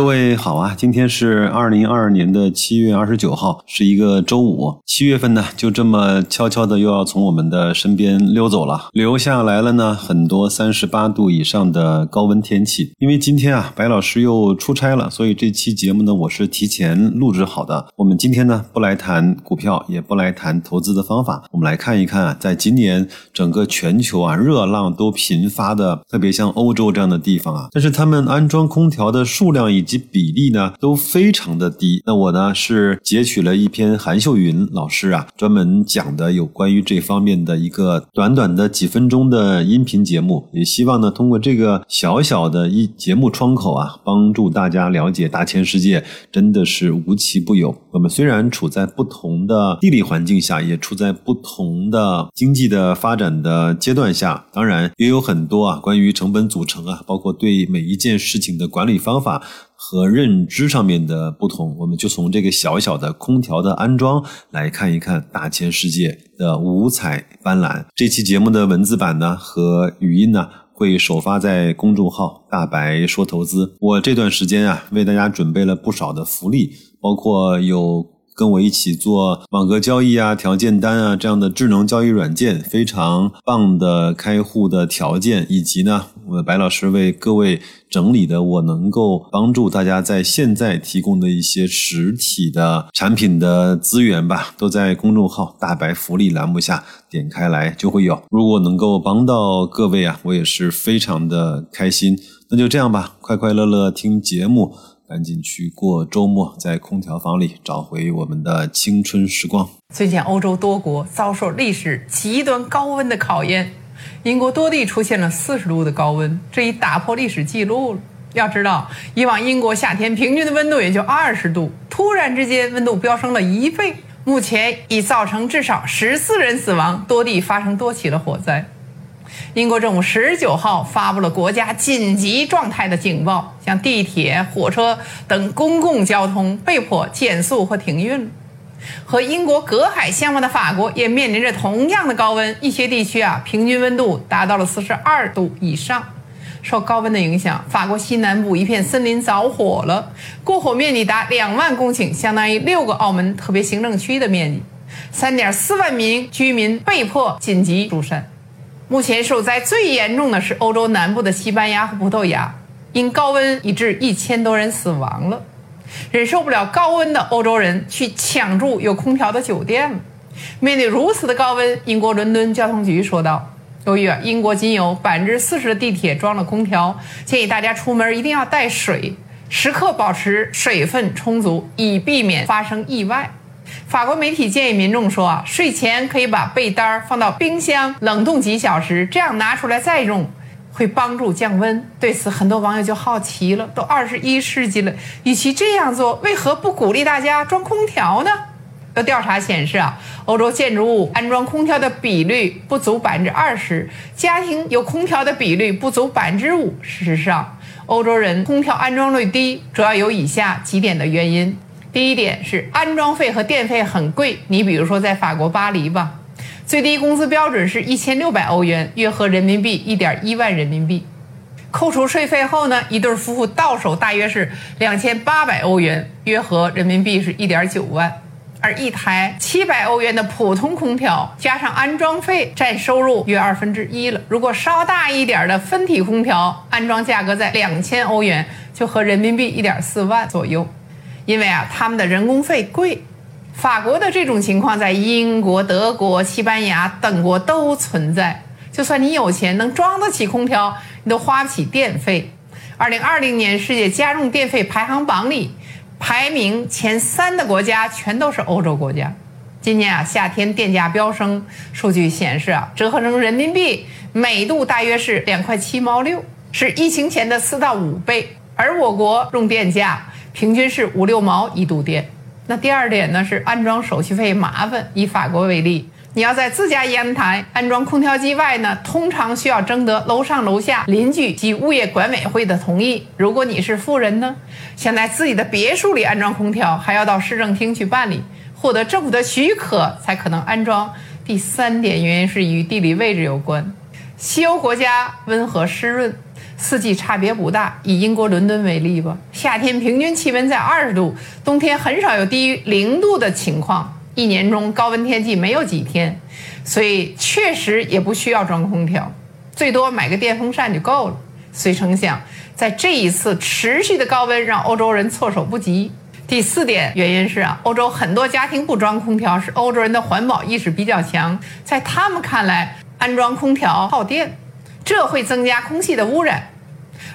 各位好啊，今天是二零二二年的七月二十九号，是一个周五。七月份呢，就这么悄悄的又要从我们的身边溜走了，留下来了呢很多三十八度以上的高温天气。因为今天啊，白老师又出差了，所以这期节目呢，我是提前录制好的。我们今天呢，不来谈股票，也不来谈投资的方法，我们来看一看啊，在今年整个全球啊，热浪都频发的，特别像欧洲这样的地方啊，但是他们安装空调的数量以及比例呢都非常的低。那我呢是截取了一篇韩秀云老师啊专门讲的有关于这方面的一个短短的几分钟的音频节目，也希望呢通过这个小小的一节目窗口啊，帮助大家了解大千世界真的是无奇不有。我们虽然处在不同的地理环境下，也处在不同的经济的发展的阶段下，当然也有很多啊关于成本组成啊，包括对每一件事情的管理方法。和认知上面的不同，我们就从这个小小的空调的安装来看一看大千世界的五彩斑斓。这期节目的文字版呢和语音呢会首发在公众号“大白说投资”。我这段时间啊为大家准备了不少的福利，包括有。跟我一起做网格交易啊、条件单啊这样的智能交易软件，非常棒的开户的条件，以及呢，我白老师为各位整理的我能够帮助大家在现在提供的一些实体的产品的资源吧，都在公众号“大白福利”栏目下点开来就会有。如果能够帮到各位啊，我也是非常的开心。那就这样吧，快快乐乐听节目。赶紧去过周末，在空调房里找回我们的青春时光。最近，欧洲多国遭受历史极端高温的考验，英国多地出现了四十度的高温，这已打破历史记录了。要知道，以往英国夏天平均的温度也就二十度，突然之间温度飙升了一倍，目前已造成至少十四人死亡，多地发生多起的火灾。英国政府十九号发布了国家紧急状态的警报，像地铁、火车等公共交通被迫减速或停运。和英国隔海相望的法国也面临着同样的高温，一些地区啊平均温度达到了四十二度以上。受高温的影响，法国西南部一片森林着火了，过火面积达两万公顷，相当于六个澳门特别行政区的面积。三点四万名居民被迫紧急疏散。目前受灾最严重的是欧洲南部的西班牙和葡萄牙，因高温已致一千多人死亡了。忍受不了高温的欧洲人去抢住有空调的酒店了。面对如此的高温，英国伦敦交通局说道：“由于啊，英国仅有百分之四十的地铁装了空调，建议大家出门一定要带水，时刻保持水分充足，以避免发生意外。”法国媒体建议民众说，睡前可以把被单放到冰箱冷冻几小时，这样拿出来再用，会帮助降温。对此，很多网友就好奇了：都二十一世纪了，与其这样做，为何不鼓励大家装空调呢？有调查显示啊，欧洲建筑物安装空调的比率不足百分之二十，家庭有空调的比率不足百分之五。事实上，欧洲人空调安装率低，主要有以下几点的原因。第一点是安装费和电费很贵，你比如说在法国巴黎吧，最低工资标准是一千六百欧元，约合人民币一点一万人民币，扣除税费后呢，一对夫妇到手大约是两千八百欧元，约合人民币是一点九万，而一台七百欧元的普通空调加上安装费占收入约二分之一了。如果稍大一点的分体空调，安装价格在两千欧元，就合人民币一点四万左右。因为啊，他们的人工费贵。法国的这种情况在英国、德国、西班牙等国都存在。就算你有钱能装得起空调，你都花不起电费。二零二零年世界家用电费排行榜里，排名前三的国家全都是欧洲国家。今年啊，夏天电价飙升，数据显示啊，折合成人民币每度大约是两块七毛六，是疫情前的四到五倍。而我国用电价。平均是五六毛一度电。那第二点呢是安装手续费麻烦。以法国为例，你要在自家阳台安装空调机外呢，通常需要征得楼上楼下邻居及物业管委会的同意。如果你是富人呢，想在自己的别墅里安装空调，还要到市政厅去办理，获得政府的许可才可能安装。第三点原因是与地理位置有关。西欧国家温和湿润。四季差别不大。以英国伦敦为例吧，夏天平均气温在二十度，冬天很少有低于零度的情况，一年中高温天气没有几天，所以确实也不需要装空调，最多买个电风扇就够了。谁成想，在这一次持续的高温让欧洲人措手不及。第四点原因是啊，欧洲很多家庭不装空调，是欧洲人的环保意识比较强，在他们看来，安装空调耗电，这会增加空气的污染，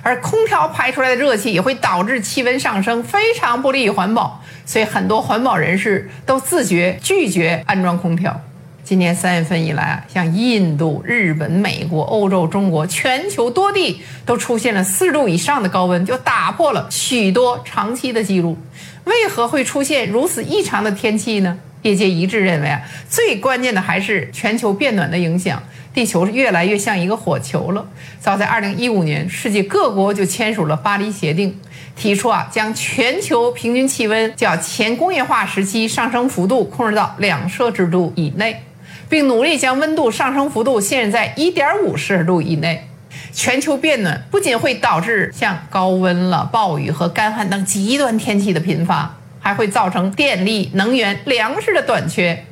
而空调排出来的热气也会导致气温上升，非常不利于环保，所以很多环保人士都自觉拒绝安装空调。今年三月份以来啊，像印度、日本、美国、欧洲、中国，全球多地都出现了四十度以上的高温，就打破了许多长期的记录。为何会出现如此异常的天气呢？业界一致认为啊，最关键的还是全球变暖的影响，地球是越来越像一个火球了。早在二零一五年，世界各国就签署了巴黎协定，提出啊，将全球平均气温较前工业化时期上升幅度控制到两摄氏度以内。并努力将温度上升幅度限制在1.5摄氏度以内。全球变暖不仅会导致像高温了、暴雨和干旱等极端天气的频发，还会造成电力、能源、粮食的短缺。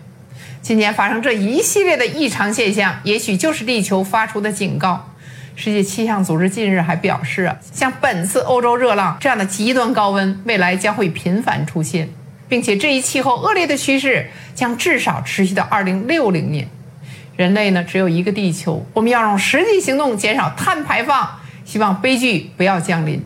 今年发生这一系列的异常现象，也许就是地球发出的警告。世界气象组织近日还表示啊，像本次欧洲热浪这样的极端高温，未来将会频繁出现。并且这一气候恶劣的趋势将至少持续到二零六零年。人类呢只有一个地球，我们要用实际行动减少碳排放，希望悲剧不要降临。